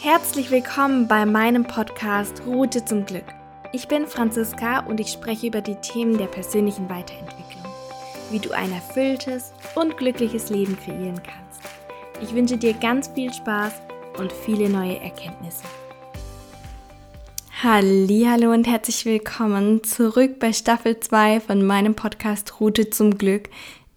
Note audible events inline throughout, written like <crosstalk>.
Herzlich willkommen bei meinem Podcast Route zum Glück. Ich bin Franziska und ich spreche über die Themen der persönlichen Weiterentwicklung, wie du ein erfülltes und glückliches Leben kreieren kannst. Ich wünsche dir ganz viel Spaß und viele neue Erkenntnisse. Hallo und herzlich willkommen zurück bei Staffel 2 von meinem Podcast Route zum Glück.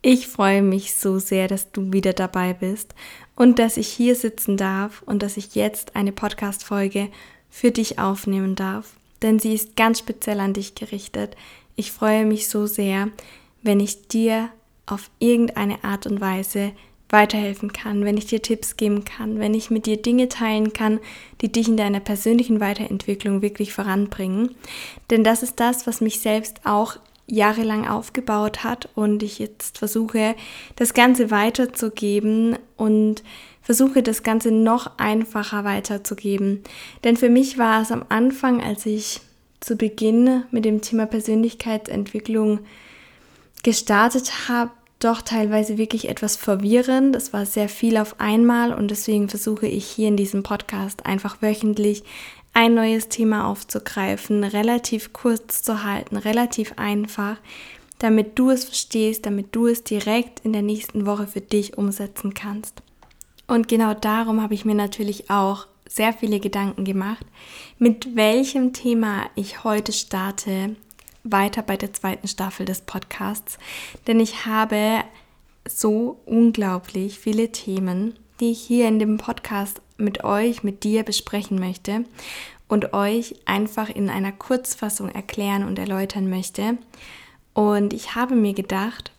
Ich freue mich so sehr, dass du wieder dabei bist und dass ich hier sitzen darf und dass ich jetzt eine Podcast-Folge für dich aufnehmen darf. Denn sie ist ganz speziell an dich gerichtet. Ich freue mich so sehr, wenn ich dir auf irgendeine Art und Weise weiterhelfen kann, wenn ich dir Tipps geben kann, wenn ich mit dir Dinge teilen kann, die dich in deiner persönlichen Weiterentwicklung wirklich voranbringen. Denn das ist das, was mich selbst auch jahrelang aufgebaut hat und ich jetzt versuche, das Ganze weiterzugeben und versuche, das Ganze noch einfacher weiterzugeben. Denn für mich war es am Anfang, als ich zu Beginn mit dem Thema Persönlichkeitsentwicklung gestartet habe, doch teilweise wirklich etwas verwirrend. Es war sehr viel auf einmal und deswegen versuche ich hier in diesem Podcast einfach wöchentlich ein neues Thema aufzugreifen, relativ kurz zu halten, relativ einfach, damit du es verstehst, damit du es direkt in der nächsten Woche für dich umsetzen kannst. Und genau darum habe ich mir natürlich auch sehr viele Gedanken gemacht, mit welchem Thema ich heute starte, weiter bei der zweiten Staffel des Podcasts. Denn ich habe so unglaublich viele Themen, die ich hier in dem Podcast mit euch, mit dir besprechen möchte und euch einfach in einer Kurzfassung erklären und erläutern möchte. Und ich habe mir gedacht,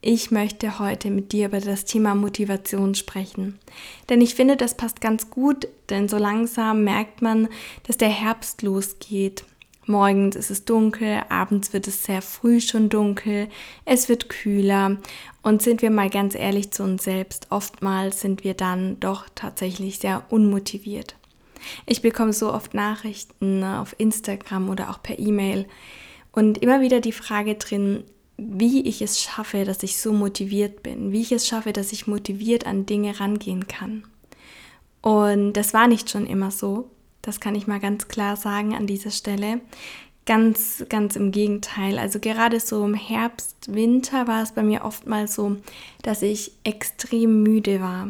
ich möchte heute mit dir über das Thema Motivation sprechen. Denn ich finde, das passt ganz gut, denn so langsam merkt man, dass der Herbst losgeht. Morgens ist es dunkel, abends wird es sehr früh schon dunkel, es wird kühler und sind wir mal ganz ehrlich zu uns selbst, oftmals sind wir dann doch tatsächlich sehr unmotiviert. Ich bekomme so oft Nachrichten ne, auf Instagram oder auch per E-Mail und immer wieder die Frage drin, wie ich es schaffe, dass ich so motiviert bin, wie ich es schaffe, dass ich motiviert an Dinge rangehen kann. Und das war nicht schon immer so. Das kann ich mal ganz klar sagen an dieser Stelle. Ganz, ganz im Gegenteil. Also gerade so im Herbst, Winter war es bei mir oftmals so, dass ich extrem müde war.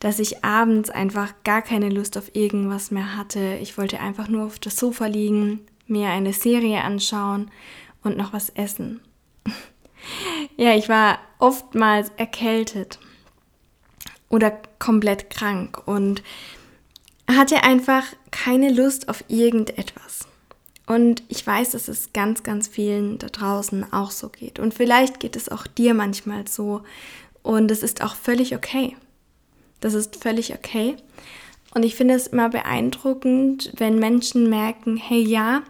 Dass ich abends einfach gar keine Lust auf irgendwas mehr hatte. Ich wollte einfach nur auf das Sofa liegen, mir eine Serie anschauen und noch was essen. <laughs> ja, ich war oftmals erkältet oder komplett krank und hatte einfach keine Lust auf irgendetwas. Und ich weiß, dass es ganz, ganz vielen da draußen auch so geht. Und vielleicht geht es auch dir manchmal so. Und es ist auch völlig okay. Das ist völlig okay. Und ich finde es immer beeindruckend, wenn Menschen merken, hey ja,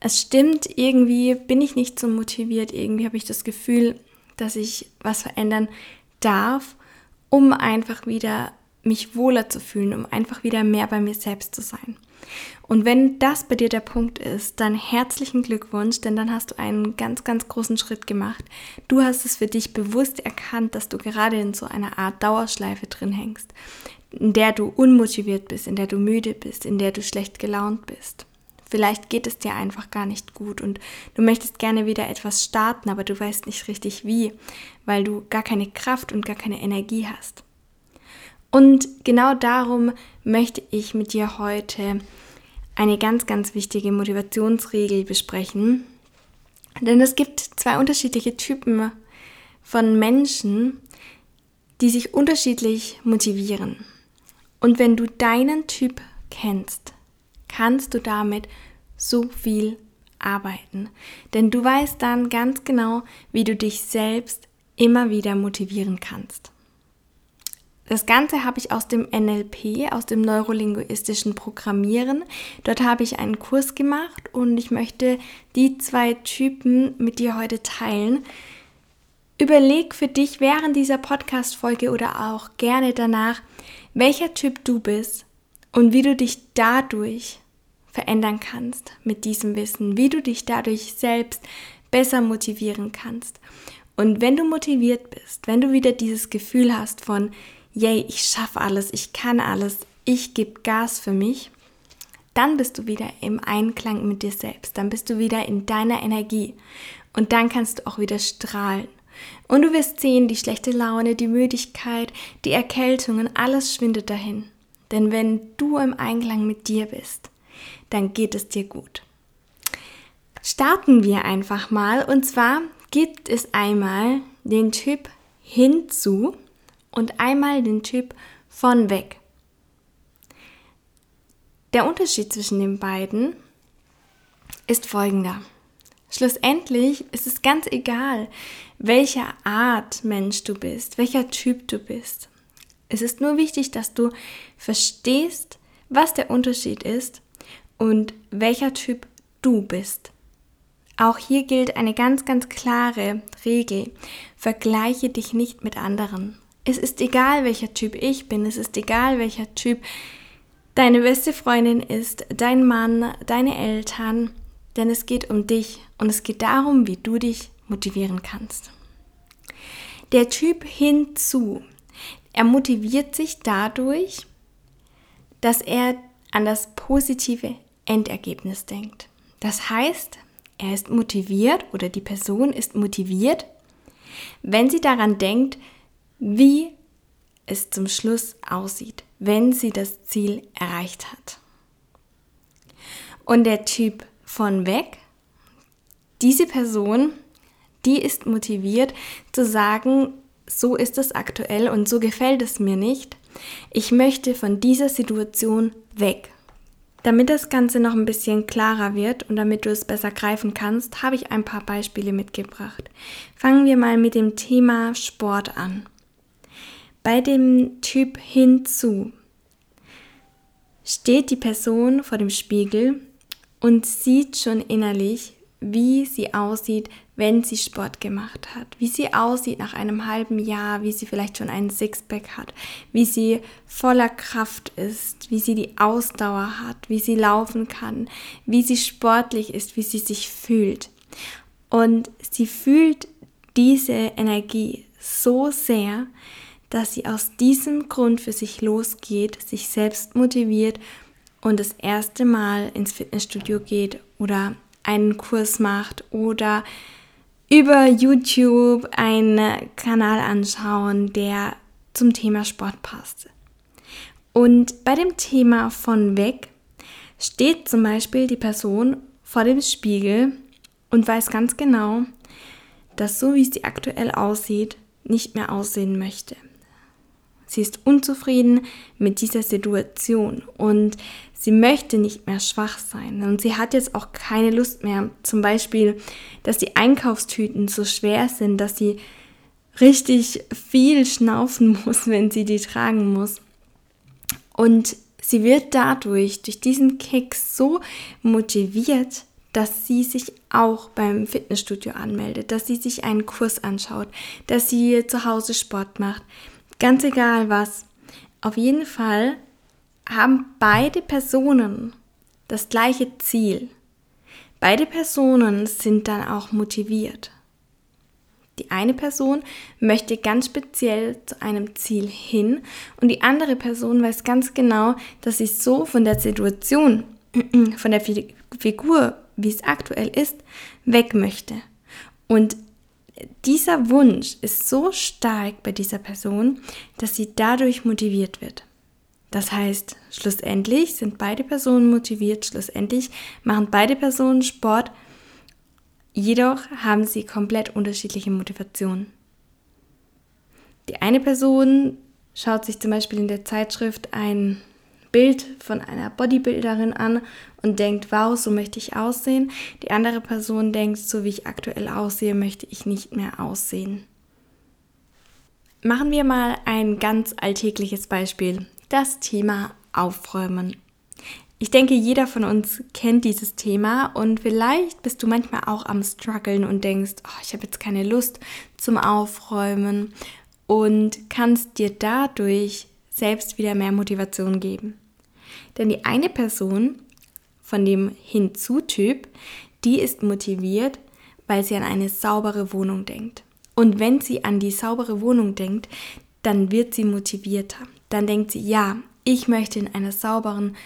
es stimmt, irgendwie bin ich nicht so motiviert, irgendwie habe ich das Gefühl, dass ich was verändern darf, um einfach wieder mich wohler zu fühlen, um einfach wieder mehr bei mir selbst zu sein. Und wenn das bei dir der Punkt ist, dann herzlichen Glückwunsch, denn dann hast du einen ganz, ganz großen Schritt gemacht. Du hast es für dich bewusst erkannt, dass du gerade in so einer Art Dauerschleife drin hängst, in der du unmotiviert bist, in der du müde bist, in der du schlecht gelaunt bist. Vielleicht geht es dir einfach gar nicht gut und du möchtest gerne wieder etwas starten, aber du weißt nicht richtig wie, weil du gar keine Kraft und gar keine Energie hast. Und genau darum möchte ich mit dir heute eine ganz, ganz wichtige Motivationsregel besprechen. Denn es gibt zwei unterschiedliche Typen von Menschen, die sich unterschiedlich motivieren. Und wenn du deinen Typ kennst, kannst du damit so viel arbeiten. Denn du weißt dann ganz genau, wie du dich selbst immer wieder motivieren kannst. Das Ganze habe ich aus dem NLP, aus dem neurolinguistischen Programmieren. Dort habe ich einen Kurs gemacht und ich möchte die zwei Typen mit dir heute teilen. Überleg für dich während dieser Podcast-Folge oder auch gerne danach, welcher Typ du bist und wie du dich dadurch verändern kannst mit diesem Wissen, wie du dich dadurch selbst besser motivieren kannst. Und wenn du motiviert bist, wenn du wieder dieses Gefühl hast von, yay, ich schaffe alles, ich kann alles, ich gebe Gas für mich, dann bist du wieder im Einklang mit dir selbst, dann bist du wieder in deiner Energie und dann kannst du auch wieder strahlen. Und du wirst sehen, die schlechte Laune, die Müdigkeit, die Erkältungen, alles schwindet dahin. Denn wenn du im Einklang mit dir bist, dann geht es dir gut. Starten wir einfach mal. Und zwar gibt es einmal den Typ hinzu und einmal den Typ von weg. Der Unterschied zwischen den beiden ist folgender. Schlussendlich ist es ganz egal, welcher Art Mensch du bist, welcher Typ du bist. Es ist nur wichtig, dass du verstehst, was der Unterschied ist und welcher Typ du bist. Auch hier gilt eine ganz, ganz klare Regel. Vergleiche dich nicht mit anderen. Es ist egal, welcher Typ ich bin. Es ist egal, welcher Typ deine beste Freundin ist, dein Mann, deine Eltern. Denn es geht um dich und es geht darum, wie du dich motivieren kannst. Der Typ hinzu. Er motiviert sich dadurch, dass er an das positive Endergebnis denkt. Das heißt, er ist motiviert oder die Person ist motiviert, wenn sie daran denkt, wie es zum Schluss aussieht, wenn sie das Ziel erreicht hat. Und der Typ von weg, diese Person, die ist motiviert zu sagen, so ist es aktuell und so gefällt es mir nicht. Ich möchte von dieser Situation weg. Damit das Ganze noch ein bisschen klarer wird und damit du es besser greifen kannst, habe ich ein paar Beispiele mitgebracht. Fangen wir mal mit dem Thema Sport an. Bei dem Typ hinzu steht die Person vor dem Spiegel und sieht schon innerlich, wie sie aussieht, wenn sie Sport gemacht hat, wie sie aussieht nach einem halben Jahr, wie sie vielleicht schon einen Sixpack hat, wie sie voller Kraft ist, wie sie die Ausdauer hat, wie sie laufen kann, wie sie sportlich ist, wie sie sich fühlt. Und sie fühlt diese Energie so sehr, dass sie aus diesem Grund für sich losgeht, sich selbst motiviert und das erste Mal ins Fitnessstudio geht oder einen Kurs macht oder über YouTube einen Kanal anschauen, der zum Thema Sport passt. Und bei dem Thema von weg steht zum Beispiel die Person vor dem Spiegel und weiß ganz genau, dass so wie sie aktuell aussieht, nicht mehr aussehen möchte. Sie ist unzufrieden mit dieser Situation und sie möchte nicht mehr schwach sein. Und sie hat jetzt auch keine Lust mehr, zum Beispiel, dass die Einkaufstüten so schwer sind, dass sie richtig viel schnaufen <laughs> muss, wenn sie die tragen muss. Und sie wird dadurch, durch diesen Kick so motiviert, dass sie sich auch beim Fitnessstudio anmeldet, dass sie sich einen Kurs anschaut, dass sie zu Hause Sport macht, Ganz egal was. Auf jeden Fall haben beide Personen das gleiche Ziel. Beide Personen sind dann auch motiviert. Die eine Person möchte ganz speziell zu einem Ziel hin und die andere Person weiß ganz genau, dass sie so von der Situation, <clears throat> von der Figur, wie es aktuell ist, weg möchte. Und dieser Wunsch ist so stark bei dieser Person, dass sie dadurch motiviert wird. Das heißt, schlussendlich sind beide Personen motiviert, schlussendlich machen beide Personen Sport, jedoch haben sie komplett unterschiedliche Motivationen. Die eine Person schaut sich zum Beispiel in der Zeitschrift ein Bild von einer Bodybuilderin an und denkt, wow, so möchte ich aussehen. Die andere Person denkt, so wie ich aktuell aussehe, möchte ich nicht mehr aussehen. Machen wir mal ein ganz alltägliches Beispiel. Das Thema Aufräumen. Ich denke, jeder von uns kennt dieses Thema und vielleicht bist du manchmal auch am struggeln und denkst, oh, ich habe jetzt keine Lust zum Aufräumen und kannst dir dadurch selbst wieder mehr Motivation geben. Denn die eine Person von dem Hinzu-Typ, die ist motiviert, weil sie an eine saubere Wohnung denkt. Und wenn sie an die saubere Wohnung denkt, dann wird sie motivierter. Dann denkt sie, ja, Ich möchte in einer sauberen,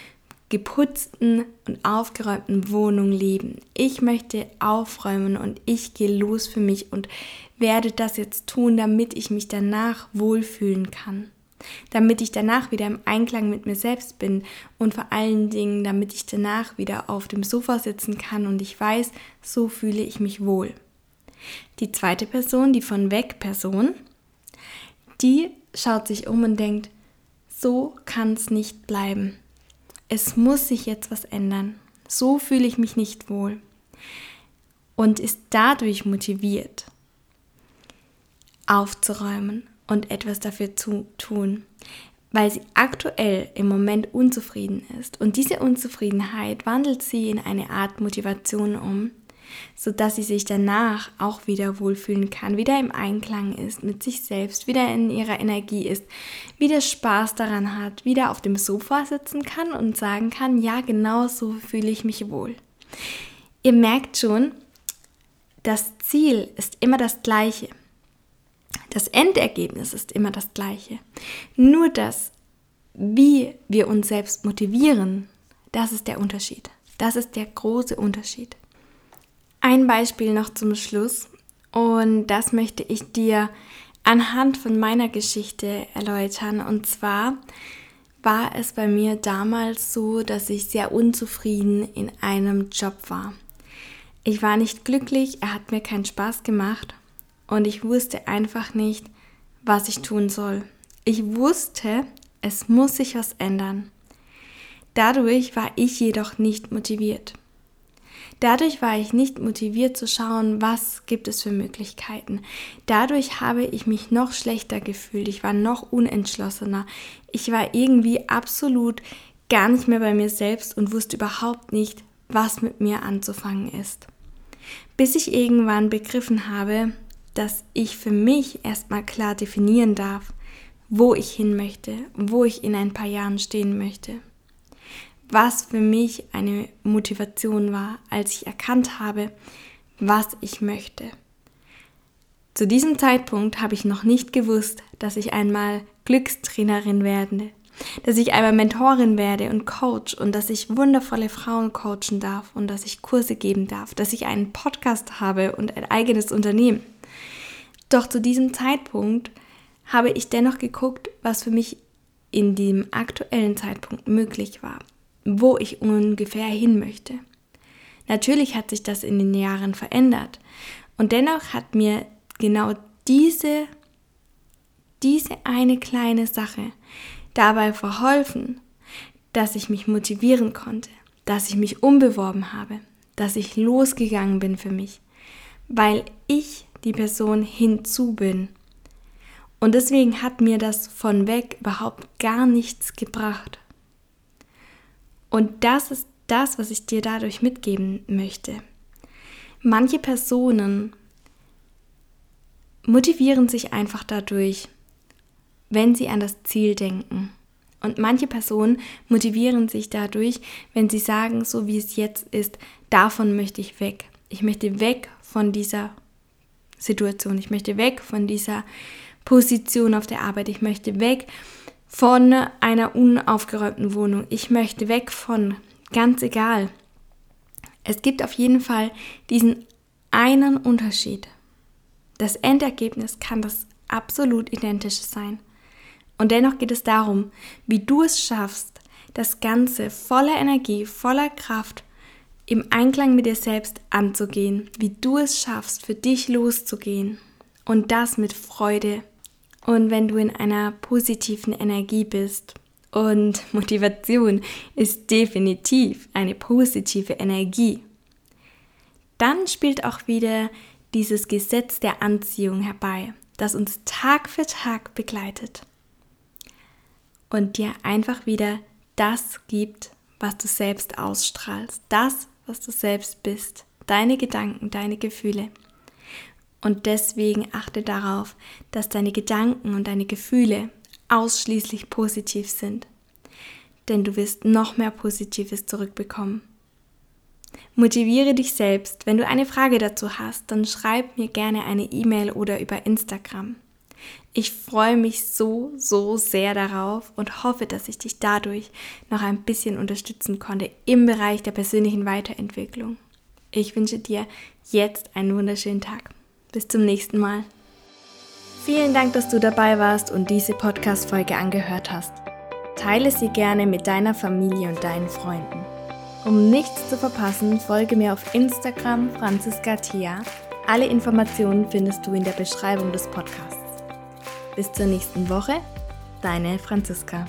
geputzten und aufgeräumten Wohnung leben. Ich möchte aufräumen und ich gehe los für mich und werde das jetzt tun, damit ich mich danach wohlfühlen kann. Damit ich danach wieder im Einklang mit mir selbst bin und vor allen Dingen, damit ich danach wieder auf dem Sofa sitzen kann und ich weiß, so fühle ich mich wohl. Die zweite Person, die von weg Person, die schaut sich um und denkt, so kann es nicht bleiben es muss sich jetzt was ändern. So fühle ich mich nicht wohl. Und ist dadurch motiviert, aufzuräumen und etwas dafür zu tun, weil sie aktuell im Moment unzufrieden ist. Und diese Unzufriedenheit wandelt sie in eine Art Motivation um, sodass sie sich danach auch wieder wohlfühlen kann, wieder im Einklang ist mit sich selbst, wieder in ihrer Energie ist, wieder Spaß daran hat, wieder auf dem Sofa sitzen kann und sagen kann, ja, genau so fühle ich mich wohl. Ihr merkt schon, das Ziel ist immer das gleiche. Das Endergebnis ist immer das gleiche. Nur das, wie wir uns selbst motivieren, das ist der Unterschied. Das ist der große Unterschied. Ein Beispiel noch zum Schluss und das möchte ich dir anhand von meiner Geschichte erläutern. Und zwar war es bei mir damals so, dass ich sehr unzufrieden in einem Job war. Ich war nicht glücklich, er hat mir keinen Spaß gemacht und ich wusste einfach nicht, was ich tun soll. Ich wusste, es muss sich was ändern. Dadurch war ich jedoch nicht motiviert. Dadurch war ich nicht motiviert zu schauen, was gibt es für Möglichkeiten. Dadurch habe ich mich noch schlechter gefühlt. Ich war noch unentschlossener. Ich war irgendwie absolut gar nicht mehr bei mir selbst und wusste überhaupt nicht, was mit mir anzufangen ist. Bis ich irgendwann begriffen habe, dass ich für mich erstmal klar definieren darf, wo ich hin möchte, wo ich in ein paar Jahren stehen möchte was für mich eine Motivation war, als ich erkannt habe, was ich möchte. Zu diesem Zeitpunkt habe ich noch nicht gewusst, dass ich einmal Glückstrainerin werde, dass ich einmal Mentorin werde und Coach und dass ich wundervolle Frauen coachen darf und dass ich Kurse geben darf, dass ich einen Podcast habe und ein eigenes Unternehmen. Doch zu diesem Zeitpunkt habe ich dennoch geguckt, was für mich in dem aktuellen Zeitpunkt möglich war wo ich ungefähr hin möchte. Natürlich hat sich das in den Jahren verändert und dennoch hat mir genau diese, diese eine kleine Sache dabei verholfen, dass ich mich motivieren konnte, dass ich mich umbeworben habe, dass ich losgegangen bin für mich, weil ich die Person hinzu bin. Und deswegen hat mir das von weg überhaupt gar nichts gebracht. Und das ist das, was ich dir dadurch mitgeben möchte. Manche Personen motivieren sich einfach dadurch, wenn sie an das Ziel denken. Und manche Personen motivieren sich dadurch, wenn sie sagen, so wie es jetzt ist, davon möchte ich weg. Ich möchte weg von dieser Situation. Ich möchte weg von dieser Position auf der Arbeit. Ich möchte weg von einer unaufgeräumten Wohnung. Ich möchte weg von, ganz egal. Es gibt auf jeden Fall diesen einen Unterschied. Das Endergebnis kann das absolut identische sein. Und dennoch geht es darum, wie du es schaffst, das Ganze voller Energie, voller Kraft, im Einklang mit dir selbst anzugehen, wie du es schaffst, für dich loszugehen und das mit Freude. Und wenn du in einer positiven Energie bist, und <laughs> Motivation ist definitiv eine positive Energie, dann spielt auch wieder dieses Gesetz der Anziehung herbei, das uns Tag für Tag begleitet und dir einfach wieder das gibt, was du selbst ausstrahlst, das, was du selbst bist, deine Gedanken, deine Gefühle. Und deswegen achte darauf, dass deine Gedanken und deine Gefühle ausschließlich positiv sind. Denn du wirst noch mehr Positives zurückbekommen. Motiviere dich selbst. Wenn du eine Frage dazu hast, dann schreib mir gerne eine E-Mail oder über Instagram. Ich freue mich so, so sehr darauf und hoffe, dass ich dich dadurch noch ein bisschen unterstützen konnte im Bereich der persönlichen Weiterentwicklung. Ich wünsche dir jetzt einen wunderschönen Tag. Bis zum nächsten Mal. Vielen Dank, dass du dabei warst und diese Podcast-Folge angehört hast. Teile sie gerne mit deiner Familie und deinen Freunden. Um nichts zu verpassen, folge mir auf Instagram Franziska Thea. Alle Informationen findest du in der Beschreibung des Podcasts. Bis zur nächsten Woche, deine Franziska.